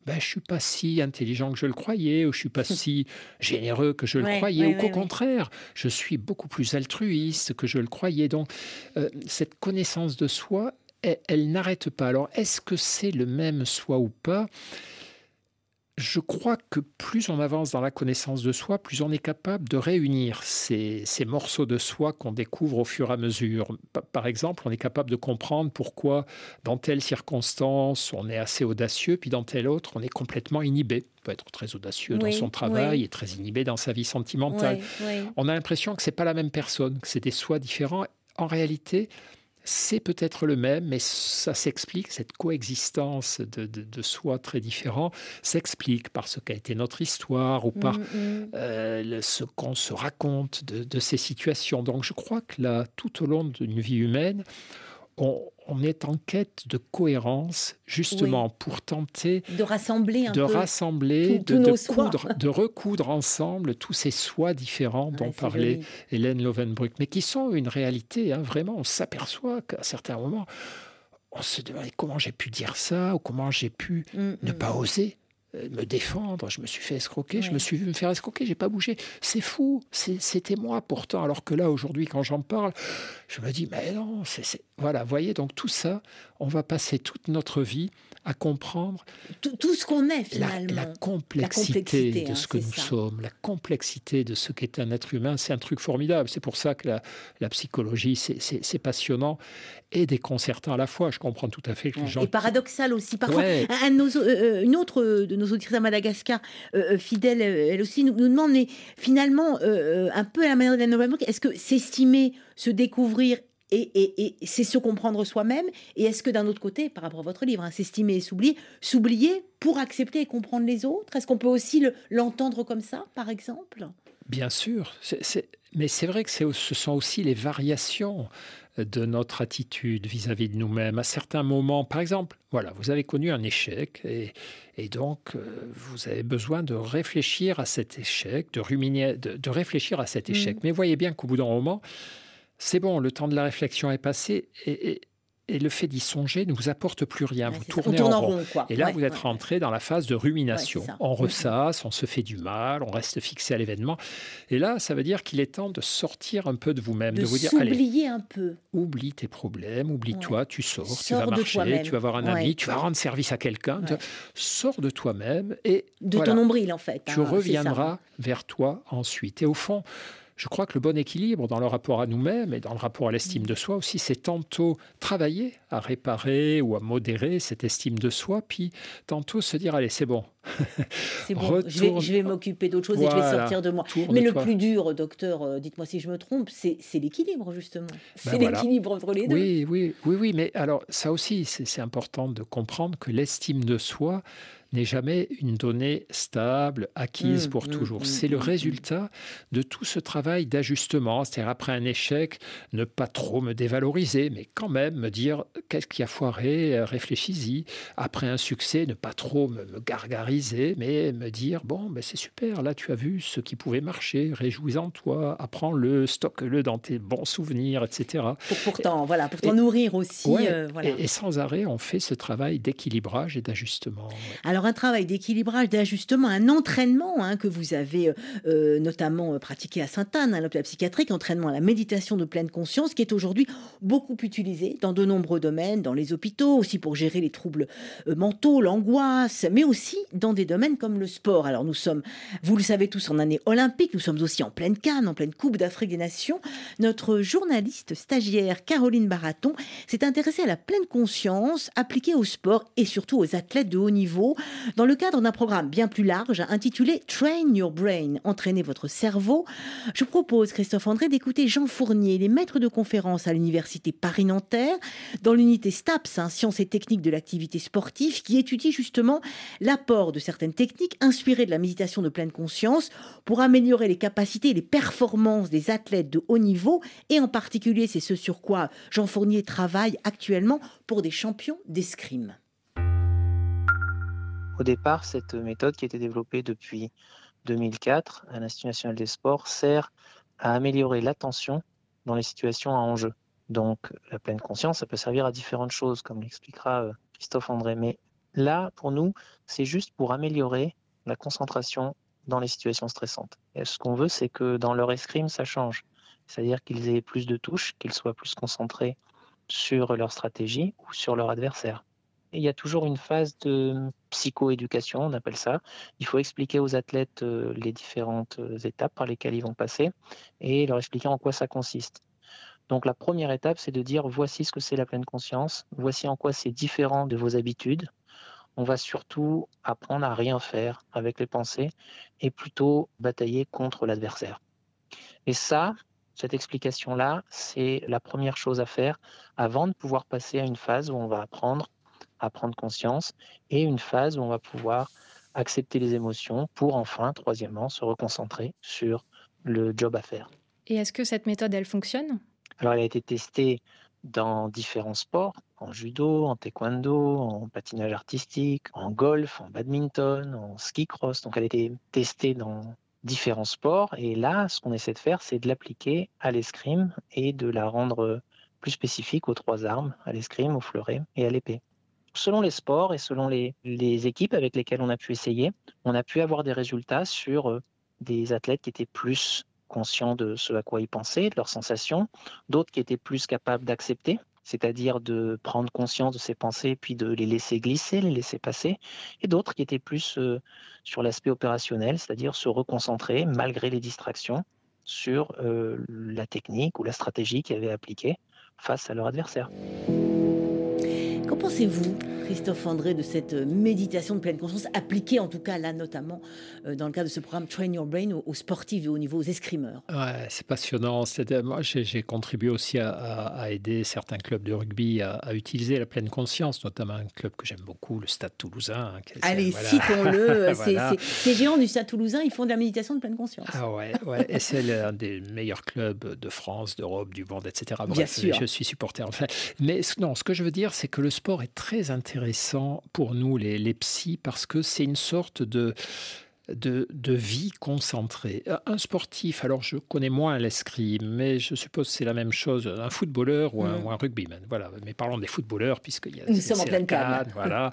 ben, je ne suis pas si intelligent que je le croyais, ou je ne suis pas si généreux que je le croyais, ou qu'au contraire, je suis beaucoup plus altruiste que je le croyais. Donc, euh, cette connaissance de soi, elle n'arrête pas. Alors, est-ce que c'est le même soi ou pas? Je crois que plus on avance dans la connaissance de soi, plus on est capable de réunir ces, morceaux de soi qu'on découvre au fur et à mesure. Par exemple, on est capable de comprendre pourquoi dans telle circonstance on est assez audacieux, puis dans telle autre on est complètement inhibé. On peut être très audacieux dans son travail et très inhibé dans sa vie sentimentale. on a l'impression que c'est pas la même personne, que c'est des soi différents. En réalité, c'est peut-être le même, mais ça s'explique, cette coexistence de, soi très différents s'explique par ce qu'a été notre histoire ou par mm, mm. Euh, ce qu'on se raconte de, ces situations. Donc je crois que là, tout au long d'une vie humaine, on, est en quête de cohérence, justement, pour tenter de rassembler, un de, rassembler de, de, recoudre ensemble tous ces soi différents dont parlait Hélène Lovenbruck, mais qui sont une réalité. Hein, vraiment, on s'aperçoit qu'à certains moments, on se demande comment j'ai pu dire ça ou comment j'ai pu mm, ne pas mm. oser? Euh, me défendre, je me suis fait escroquer, je me suis vu me faire escroquer, j'ai pas bougé. C'est fou, c'était moi pourtant. Alors que là, aujourd'hui, quand j'en parle, je me dis, mais non, c'est. Voilà, voyez, donc tout ça, on va passer toute notre vie à comprendre tout, ce qu'on est finalement. La, complexité, de hein, ce que nous sommes, la complexité de ce qu'est un être humain, c'est un truc formidable. C'est pour ça que la, psychologie, c'est passionnant et déconcertant à la fois. Je comprends tout à fait que les gens... Et paradoxal aussi. Parfois, un, euh, euh, une autre de nos auditrices à Madagascar, euh, fidèle, elle aussi, nous, demande, mais finalement, un peu à la manière de la nouvelle est-ce que s'estimer, se découvrir et, c'est se comprendre soi-même. Et est-ce que d'un autre côté, par rapport à votre livre, hein, s'estimer et s'oublier, s'oublier pour accepter et comprendre les autres? Est-ce qu'on peut aussi l'entendre comme ça, par exemple? Bien sûr. mais c'est vrai que ce sont aussi les variations de notre attitude vis-à-vis de nous-mêmes. À certains moments, par exemple, voilà, vous avez connu un échec et, donc euh, vous avez besoin de réfléchir à cet échec, de ruminer, de, réfléchir à cet échec. Mmh. Mais voyez bien qu'au bout d'un moment, c'est bon, le temps de la réflexion est passé et, le fait d'y songer ne vous apporte plus rien. vous tournez en, rond. Et là, vous êtes rentré dans la phase de rumination. on ressasse, on se fait du mal, on reste fixé à l'événement. Et là, ça veut dire qu'il est temps de sortir un peu de vous-même, de, vous dire allez, un peu. Oublie tes problèmes, oublie-toi, tu sors, tu vas marcher, tu vas voir un ami, tu vas rendre service à quelqu'un. Sors de toi-même et de ton nombril en fait. Tu hein, reviendras vers toi ensuite. Et au fond, je crois que le bon équilibre dans le rapport à nous-mêmes et dans le rapport à l'estime de soi aussi, c'est tantôt travailler à réparer ou à modérer cette estime de soi, puis tantôt se dire, allez, c'est bon. C'est bon, je vais, m'occuper d'autre chose et je vais sortir de moi. Mais le plus dur, docteur, euh, dites-moi si je me trompe, c'est l'équilibre, justement. Ben c'est l'équilibre entre les deux. Oui, oui, oui, oui, mais alors ça aussi, c'est important de comprendre que l'estime de soi, n'est jamais une donnée stable, acquise mmh, pour mmh, toujours. Mmh, c'est le résultat de tout ce travail d'ajustement, c'est-à-dire après un échec, ne pas trop me dévaloriser, mais quand même me dire qu'est-ce qui a foiré, réfléchis-y. Après un succès, ne pas trop me, gargariser, mais me dire bon, ben c'est super, là tu as vu ce qui pouvait marcher, réjouis-en toi, apprends-le, stocke-le dans tes bons souvenirs, etc. Pour pourtant, voilà, pour t'en nourrir aussi. Euh, et, sans arrêt, on fait ce travail d'équilibrage et d'ajustement. Alors un travail d'équilibrage, d'ajustement, un entraînement hein, que vous avez euh, euh, notamment euh, pratiqué à Sainte-Anne, à l'hôpital psychiatrique, entraînement à la méditation de pleine conscience, qui est aujourd'hui beaucoup utilisé dans de nombreux domaines, dans les hôpitaux, aussi pour gérer les troubles mentaux, l'angoisse, mais aussi dans des domaines comme le sport. Alors nous sommes, vous le savez tous, en année olympique, nous sommes aussi en pleine Cannes, en pleine Coupe d'Afrique des Nations. Notre journaliste stagiaire Caroline Baraton s'est intéressée à la pleine conscience appliquée au sport et surtout aux athlètes de haut niveau dans le cadre d'un programme bien plus large intitulé Train Your Brain, entraîner votre cerveau. Je propose, Christophe André, d'écouter Jean Fournier, les maîtres de conférence à l'université Paris-Nanterre, dans l'unité STAPS, hein, sciences et techniques de l'activité sportive, qui étudie justement l'apport de certaines techniques inspirées de la méditation de pleine conscience pour améliorer les capacités et les performances des athlètes de haut niveau, et en particulier c'est ce sur quoi Jean Fournier travaille actuellement pour des champions d'escrime. Au départ, cette méthode qui a été développée depuis 2004 à l'Institut national des sports sert à améliorer l'attention dans les situations à enjeu. Donc la pleine conscience, ça peut servir à différentes choses, comme l'expliquera euh, Christophe André. Mais là, pour nous, c'est juste pour améliorer la concentration dans les situations stressantes. Et ce qu'on veut, c'est que dans leur escrime, ça change. C'est-à-dire qu'ils aient plus de touches, qu'ils soient plus concentrés sur leur stratégie ou sur leur adversaire. Il y a toujours une phase de psychoéducation, on appelle ça. Il faut expliquer aux athlètes euh, les différentes euh, étapes par lesquelles ils vont passer et leur expliquer en quoi ça consiste. Donc la première étape, c'est de dire voici ce que c'est la pleine conscience, voici en quoi c'est différent de vos habitudes. On va surtout apprendre à rien faire avec les pensées et plutôt batailler contre l'adversaire. Et ça, cette explication-là, c'est la première chose à faire avant de pouvoir passer à une phase où on va apprendre à prendre conscience et une phase où on va pouvoir accepter les émotions pour enfin, troisièmement, se reconcentrer sur le job à faire. Et est-ce que cette méthode, elle fonctionne? Alors, elle a été testée dans différents sports, en judo, en taekwondo, en patinage artistique, en golf, en badminton, en ski cross. Donc, elle a été testée dans différents sports. Et là, ce qu'on essaie de faire, c'est de l'appliquer à l'escrime et de la rendre plus spécifique aux trois armes, à l'escrime, au fleuret et à l'épée. Selon les sports et selon les, équipes avec lesquelles on a pu essayer, on a pu avoir des résultats sur euh, des athlètes qui étaient plus conscients de ce à quoi ils pensaient, de leurs sensations, d'autres qui étaient plus capables d'accepter, c'est-à-dire de prendre conscience de ses pensées puis de les laisser glisser, les laisser passer, et d'autres qui étaient plus euh, sur l'aspect opérationnel, c'est-à-dire se reconcentrer malgré les distractions sur euh, la technique ou la stratégie qu'ils avaient appliquée face à leur adversaire. Qu'en pensez-vous, Christophe André, de cette euh, méditation de pleine conscience, appliquée en tout cas là notamment euh, dans le cadre de ce programme Train Your Brain aux, sportifs et au niveau aux escrimeurs? Ouais, c'est passionnant. Moi, j'ai contribué aussi à, aider certains clubs de rugby à, utiliser la pleine conscience, notamment un club que j'aime beaucoup, le Stade Toulousain. Hein, Allez, citons-le. Ces géants du Stade Toulousain, ils font de la méditation de pleine conscience. Ah ouais, ouais. et c'est l'un des meilleurs clubs de France, d'Europe, du monde, etc. Bien sûr. Je suis supporter. Enfin, mais non, ce que je veux dire, c'est que le sport est très intéressant pour nous, les, les psys, parce que c'est une sorte de, de, de, vie concentrée. Un sportif, alors je connais moins l'escrime, mais je suppose que c'est la même chose, un footballeur ou un, mm. un, rugbyman. Voilà, mais parlons des footballeurs, puisqu'il y a Nous sommes en pleine Voilà.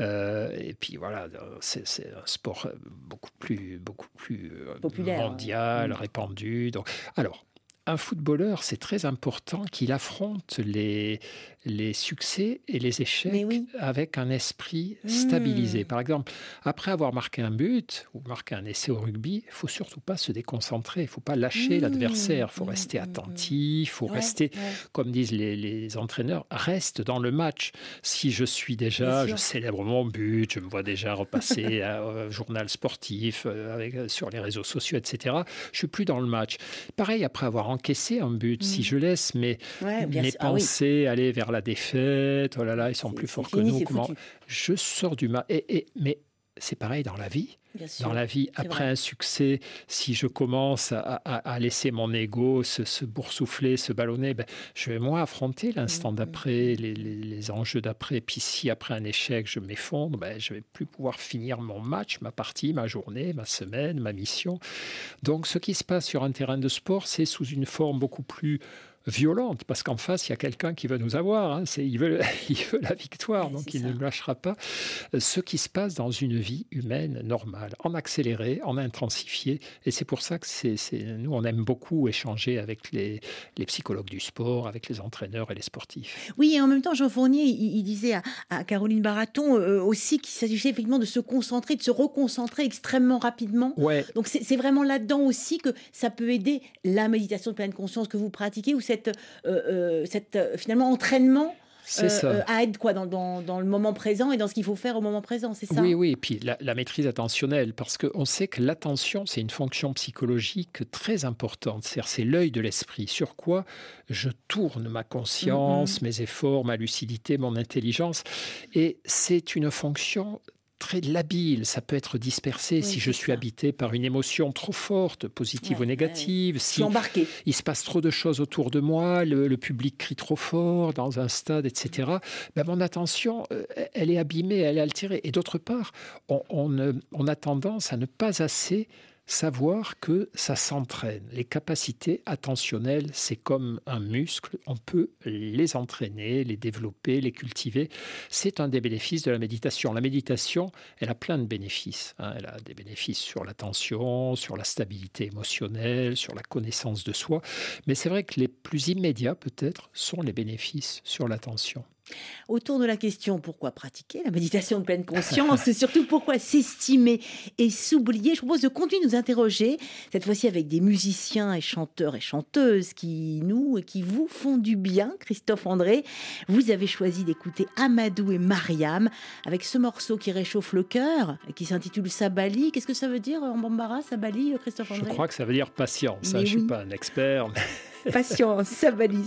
Euh, et puis voilà, c'est un sport beaucoup plus, beaucoup plus euh, Populaire, mondial, mm. répandu. Donc, alors, un footballeur, c'est très important qu'il affronte les, les succès et les échecs avec un esprit stabilisé. Hmm. Par exemple, après avoir marqué un but ou marqué un essai au rugby, il faut surtout pas se déconcentrer, il faut pas lâcher hmm. l'adversaire, il faut rester hmm. attentif, il faut rester, comme disent les, entraîneurs, reste dans le match. Si je suis déjà, je célèbre mon but, je me vois déjà repasser un journal sportif euh, avec, euh, sur les réseaux sociaux, etc. Je suis plus dans le match. Pareil, après avoir encaissé un but, si je laisse mes, mes ah pensées aller vers la défaite, oh là là, ils sont plus forts que nous. Comment... Je sors du mal. Et, mais c'est pareil dans la vie. dans la vie, après un succès, si je commence à, laisser mon ego se, boursoufler, se ballonner, ben, je vais moins affronter l'instant mm, mm, d'après, mm. les, enjeux d'après. Puis si après un échec, je m'effondre, ben, je vais plus pouvoir finir mon match, ma partie, ma journée, ma semaine, ma mission. Donc ce qui se passe sur un terrain de sport, c'est sous une forme beaucoup plus violente, parce qu'en face, il y a quelqu'un qui veut nous avoir. Hein. il, veut, il veut la victoire, donc il ne lâchera pas. Euh, ce qui se passe dans une vie humaine normale, en accéléré, en intensifié. Et c'est pour ça que c'est, nous, on aime beaucoup échanger avec les, les, psychologues du sport, avec les entraîneurs et les sportifs. Oui, et en même temps, Jean Fournier, il, disait à, Caroline Baraton euh, aussi qu'il s'agissait effectivement de se concentrer, de se reconcentrer extrêmement rapidement. Ouais. Donc c'est, vraiment là-dedans aussi que ça peut aider la méditation de pleine conscience que vous pratiquez ou cette, euh, euh, euh, finalement entraînement à être quoi dans, dans, le moment présent et dans ce qu'il faut faire au moment présent, c'est ça Oui, oui, et puis la, maîtrise attentionnelle, parce qu'on sait que l'attention, c'est une fonction psychologique très importante, c'est l'œil de l'esprit, sur quoi je tourne ma conscience, mm-hmm. mes efforts, ma lucidité, mon intelligence, et c'est une fonction très labile, ça peut être dispersé si je suis habité par une émotion trop forte, positive ou négative, si il se passe trop de choses autour de moi, le, public crie trop fort dans un stade, etc. Ben mon attention, euh, elle est abîmée, elle est altérée. Et d'autre part, on, on a tendance à ne pas assez savoir que ça s'entraîne. Les capacités attentionnelles, c'est comme un muscle, on peut les entraîner, les développer, les cultiver. C'est un des bénéfices de la méditation. La méditation, elle a plein de bénéfices. Hein. Elle a des bénéfices sur l'attention, sur la stabilité émotionnelle, sur la connaissance de soi. Mais c'est vrai que les plus immédiats, peut-être, sont les bénéfices sur l'attention. Autour de la question pourquoi pratiquer la méditation de pleine conscience, et surtout pourquoi s'estimer et s'oublier, je propose de continuer de nous interroger, cette fois-ci avec des musiciens et chanteurs et chanteuses qui nous et qui vous font du bien. Christophe André, vous avez choisi d'écouter Amadou et Mariam avec ce morceau qui réchauffe le cœur et qui s'intitule Sabali. Qu'est-ce que ça veut dire en bambara, Sabali, Christophe André? Je crois que ça veut dire patience. Hein, je ne suis pas un expert. Patience, Sabali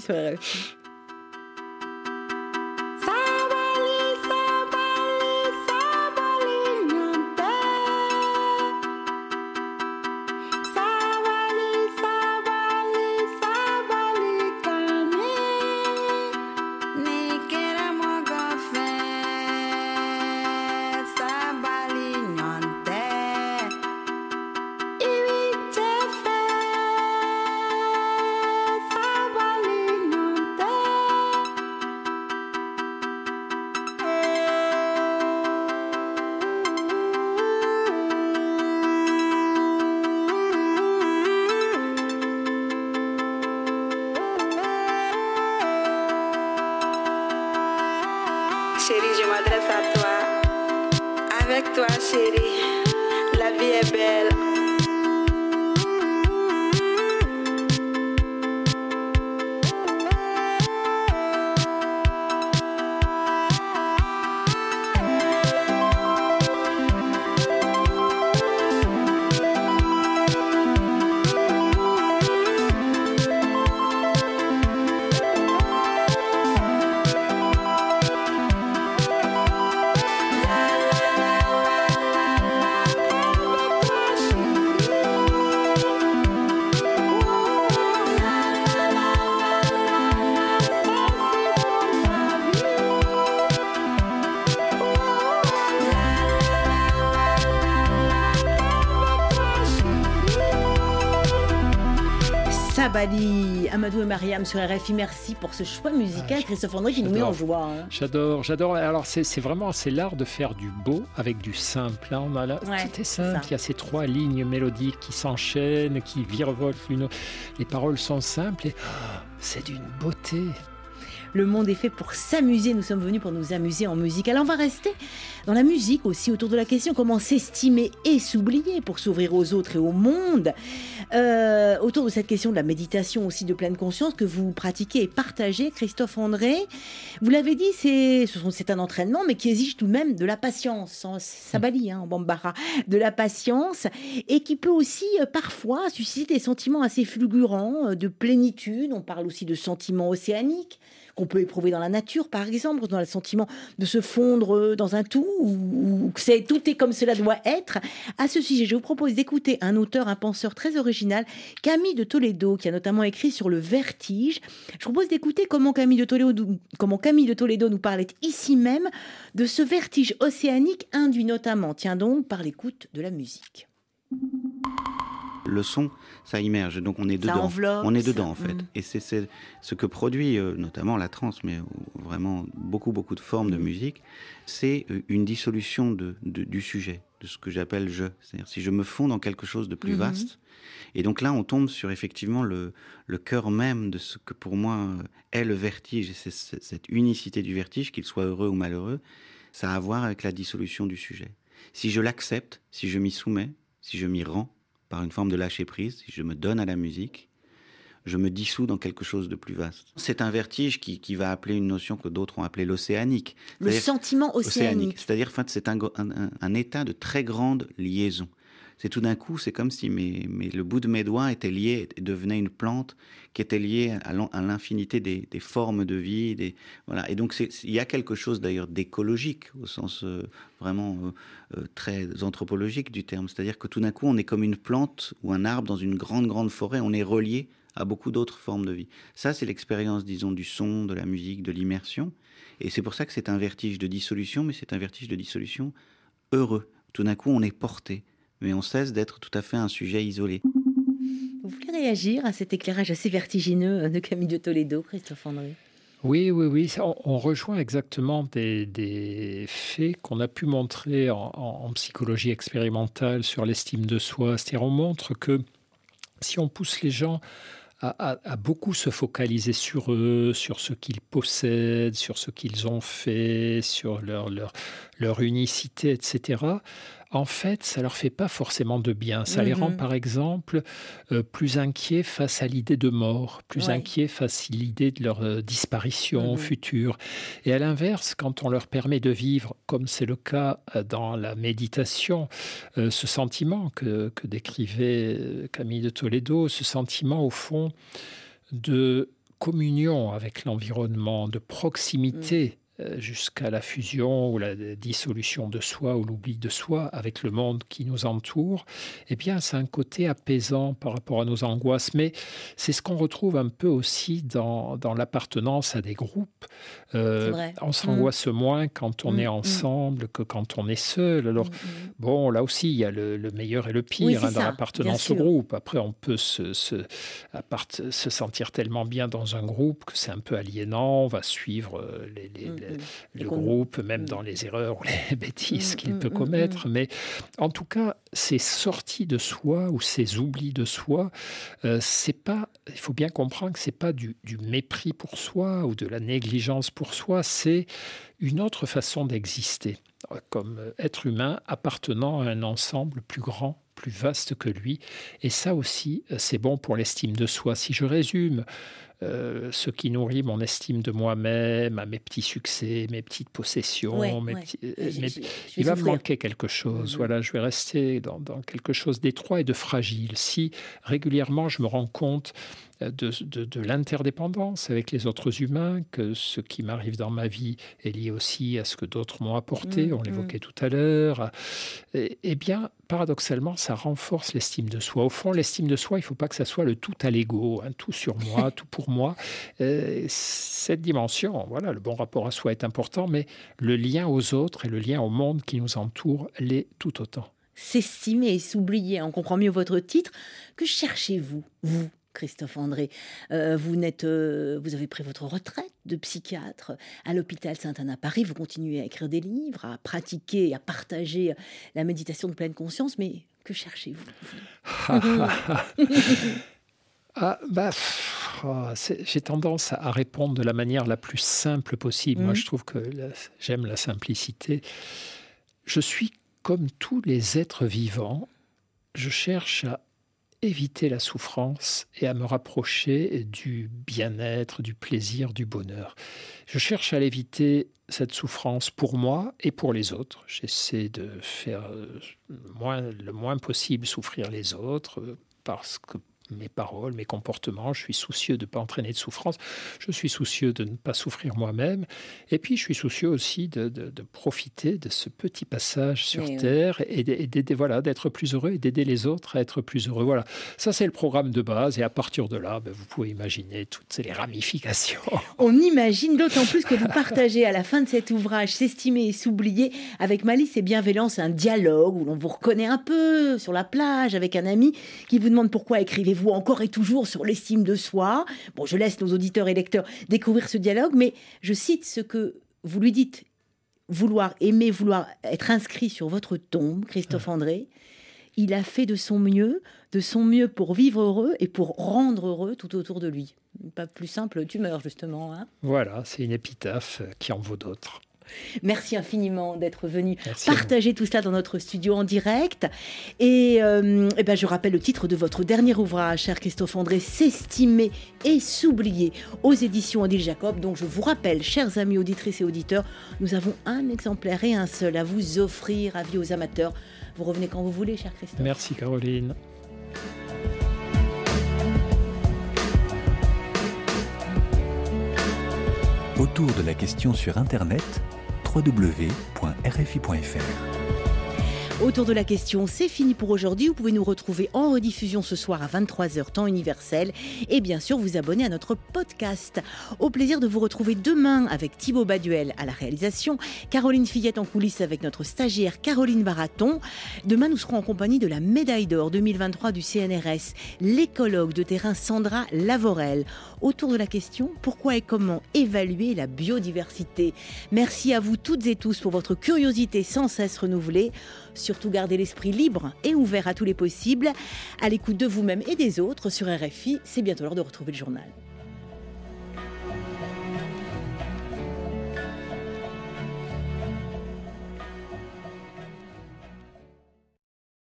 sur Bali, Amadou et Mariam sur RFI. Merci pour ce choix musical, Christophe André, qui nous met en joie. Hein. J'adore, j'adore. Alors, c'est vraiment c'est l'art de faire du beau avec du simple. Là, on a là, tout est simple. Il y a ces trois lignes mélodiques qui s'enchaînent, qui virevoltent Les paroles sont simples et oh, c'est d'une beauté. Le monde est fait pour s'amuser. Nous sommes venus pour nous amuser en musique. Alors on va rester dans la musique aussi autour de la question comment s'estimer et s'oublier pour s'ouvrir aux autres et au monde. Euh, autour de cette question de la méditation aussi de pleine conscience que vous pratiquez et partagez, Christophe André. Vous l'avez dit, c'est un entraînement, mais qui exige tout de même de la patience. Ça balie hein, en bambara, de la patience et qui peut aussi euh, parfois susciter des sentiments assez fulgurants euh, de plénitude. On parle aussi de sentiments océaniques qu'on peut éprouver dans la nature, par exemple, dans le sentiment de se fondre dans un tout, ou que c'est tout est comme cela doit être. À ce sujet, je vous propose d'écouter un auteur, un penseur très original, Camille de Toledo, qui a notamment écrit sur le vertige. Je propose d'écouter comment Camille de Toledo, comment Camille de Toledo nous parlait ici même de ce vertige océanique induit notamment, tiens donc, par l'écoute de la musique. Le son ça immerge. Donc on est dedans. on est dedans en fait. Mm. Et c'est ce que produit euh, notamment la trance, mais vraiment beaucoup beaucoup de formes de musique. C'est euh, une dissolution de, du sujet, de ce que j'appelle je. C'est-à-dire si je me fonds dans quelque chose de plus mm-hmm. vaste. Et donc là, on tombe sur effectivement le, le cœur même de ce que pour moi est le vertige. C'est cette unicité du vertige, qu'il soit heureux ou malheureux, ça a à voir avec la dissolution du sujet. Si je l'accepte, si je m'y soumets, si je m'y rends, par une forme de lâcher prise, si je me donne à la musique, je me dissous dans quelque chose de plus vaste. C'est un vertige qui, qui, va appeler une notion que d'autres ont appelée l'océanique. Le sentiment océanique. C'est-à-dire, en fait, c'est un, un, un, état de très grande liaison c'est tout d'un coup, c'est comme si le bout de mes doigts était lié, devenait une plante qui était liée à l'infinité des, formes de vie. Voilà. Et donc, il y a quelque chose d'ailleurs d'écologique, au sens euh, vraiment euh, euh, très anthropologique du terme. C'est-à-dire que tout d'un coup, on est comme une plante ou un arbre dans une grande, grande forêt, on est relié à beaucoup d'autres formes de vie. Ça, c'est l'expérience, disons, du son, de la musique, de l'immersion. Et c'est pour ça que c'est un vertige de dissolution, mais c'est un vertige de dissolution heureux. Tout d'un coup, on est porté mais on cesse d'être tout à fait un sujet isolé. Vous voulez réagir à cet éclairage assez vertigineux de Camille de Toledo, Christophe André? Oui, oui, oui. On, rejoint exactement des, faits qu'on a pu montrer en, psychologie expérimentale sur l'estime de soi. C'est-à-dire, on montre que si on pousse les gens à, beaucoup se focaliser sur eux, sur ce qu'ils possèdent, sur ce qu'ils ont fait, sur leur, leur, leur unicité, etc en fait, ça leur fait pas forcément de bien. Ça les rend, mhm. par exemple, euh, plus inquiets face à l'idée de mort, plus inquiets face à l'idée de leur euh, disparition mhm. future. Et à l'inverse, quand on leur permet de vivre, comme c'est le cas euh, dans la méditation, ce sentiment que, que décrivait Camille de Toledo, ce sentiment au fond de communion avec l'environnement, de proximité. Euh, jusqu'à la fusion ou la dissolution de soi ou l'oubli de soi avec le monde qui nous entoure, eh bien, c'est un côté apaisant par rapport à nos angoisses. Mais c'est ce qu'on retrouve un peu aussi dans, dans l'appartenance à des groupes. Euh, on s'angoisse mmh. moins quand on mmh, est mmh. ensemble que quand on est seul. Alors, bon, là aussi, il y a le, meilleur et le pire hein, dans l'appartenance au groupe. Après, on peut se, se, se, sentir tellement bien dans un groupe que c'est un peu aliénant. On va suivre euh, les le, groupe, même mm. dans les erreurs ou les bêtises mm, qu'il mm, peut commettre. Mais en tout cas, ces sorties de soi ou ces oublis de soi, euh, c'est pas. Il faut bien comprendre que c'est pas du, du mépris pour soi ou de la négligence pour soi. C'est une autre façon d'exister comme être humain appartenant à un ensemble plus grand plus vaste que lui. Et ça aussi, c'est bon pour l'estime de soi. Si je résume euh, ce qui nourrit mon estime de moi-même, à mes petits succès, mes petites possessions. il va me manquer quelque chose. Mm-hmm. Voilà, je vais rester dans, dans quelque chose d'étroit et de fragile. Si régulièrement je me rends compte de, l'interdépendance avec les autres humains, que ce qui m'arrive dans ma vie est lié aussi à ce que d'autres m'ont apporté, mm, on l'évoquait mm. tout à l'heure, eh, bien, paradoxalement, ça renforce l'estime de soi. Au fond, l'estime de soi, il ne faut pas que ça soit le tout à l'ego, un tout sur moi, tout pour moi. Euh, cette dimension, voilà, le bon rapport à soi est important, mais le lien aux autres et le lien au monde qui nous entoure l'est tout autant s'estimer et s'oublier. On comprend mieux votre titre. Que cherchez-vous, vous, Christophe André. Euh, vous, euh, vous avez pris votre retraite de psychiatre à l'hôpital Sainte-Anne à Paris. Vous continuez à écrire des livres, à pratiquer, à partager la méditation de pleine conscience. Mais que cherchez-vous? Ah, bah, oh, J'ai tendance à répondre de la manière la plus simple possible. Moi, mmh. je trouve que j'aime la simplicité. Je suis comme tous les êtres vivants. Je cherche à éviter la souffrance et à me rapprocher du bien-être, du plaisir, du bonheur. Je cherche à l'éviter cette souffrance pour moi et pour les autres. J'essaie de faire le moins possible souffrir les autres parce que mes paroles, mes comportements. Je suis soucieux de ne pas entraîner de souffrance. Je suis soucieux de ne pas souffrir moi-même. Et puis, je suis soucieux aussi de, profiter de ce petit passage sur Terre et d'aider, voilà, d'être plus heureux et d'aider les autres à être plus heureux. Voilà, ça c'est le programme de base. Et à partir de là, ben, vous pouvez imaginer toutes les ramifications. On imagine d'autant plus que vous partagez à la fin de cet ouvrage S'estimer et s'oublier avec malice et bienveillance un dialogue où l'on vous reconnaît un peu sur la plage avec un ami qui vous demande pourquoi écrivez vous encore et toujours sur l'estime de soi Bon, je laisse nos auditeurs et lecteurs découvrir ce dialogue, mais je cite ce que vous lui dites vouloir aimer, vouloir être inscrit sur votre tombe, Christophe André. Il a fait de son mieux, de son mieux pour vivre heureux et pour rendre heureux tout autour de lui. Pas plus simple, tu meurs justement. Hein voilà, c'est une épitaphe qui en vaut d'autres. Merci infiniment d'être venu partager tout cela dans notre studio en direct. Et, euh, eh ben, je rappelle le titre de votre dernier ouvrage, cher Christophe André, S'estimer et s'oublier aux éditions Odile Jacob. Donc je vous rappelle, chers amis auditrices et auditeurs, nous avons un exemplaire et un seul à vous offrir, avis aux amateurs. Vous revenez quand vous voulez, cher Christophe. Merci Caroline. Autour de la question sur Internet, www.rfi.fr. Autour de la question, c'est fini pour aujourd'hui. Vous pouvez nous retrouver en rediffusion ce soir à 23h temps universel et bien sûr vous abonner à notre podcast. Au plaisir de vous retrouver demain avec Thibaut Baduel à la réalisation, Caroline Fillette en coulisses avec notre stagiaire Caroline Baraton. Demain nous serons en compagnie de la médaille d'or 2023 du CNRS, l'écologue de terrain Sandra Lavorel. Autour de la question, pourquoi et comment évaluer la biodiversité? Merci à vous toutes et tous pour votre curiosité sans cesse renouvelée. Surtout gardez l'esprit libre et ouvert à tous les possibles. À l'écoute de vous-même et des autres sur RFI, c'est bientôt l'heure de retrouver le journal.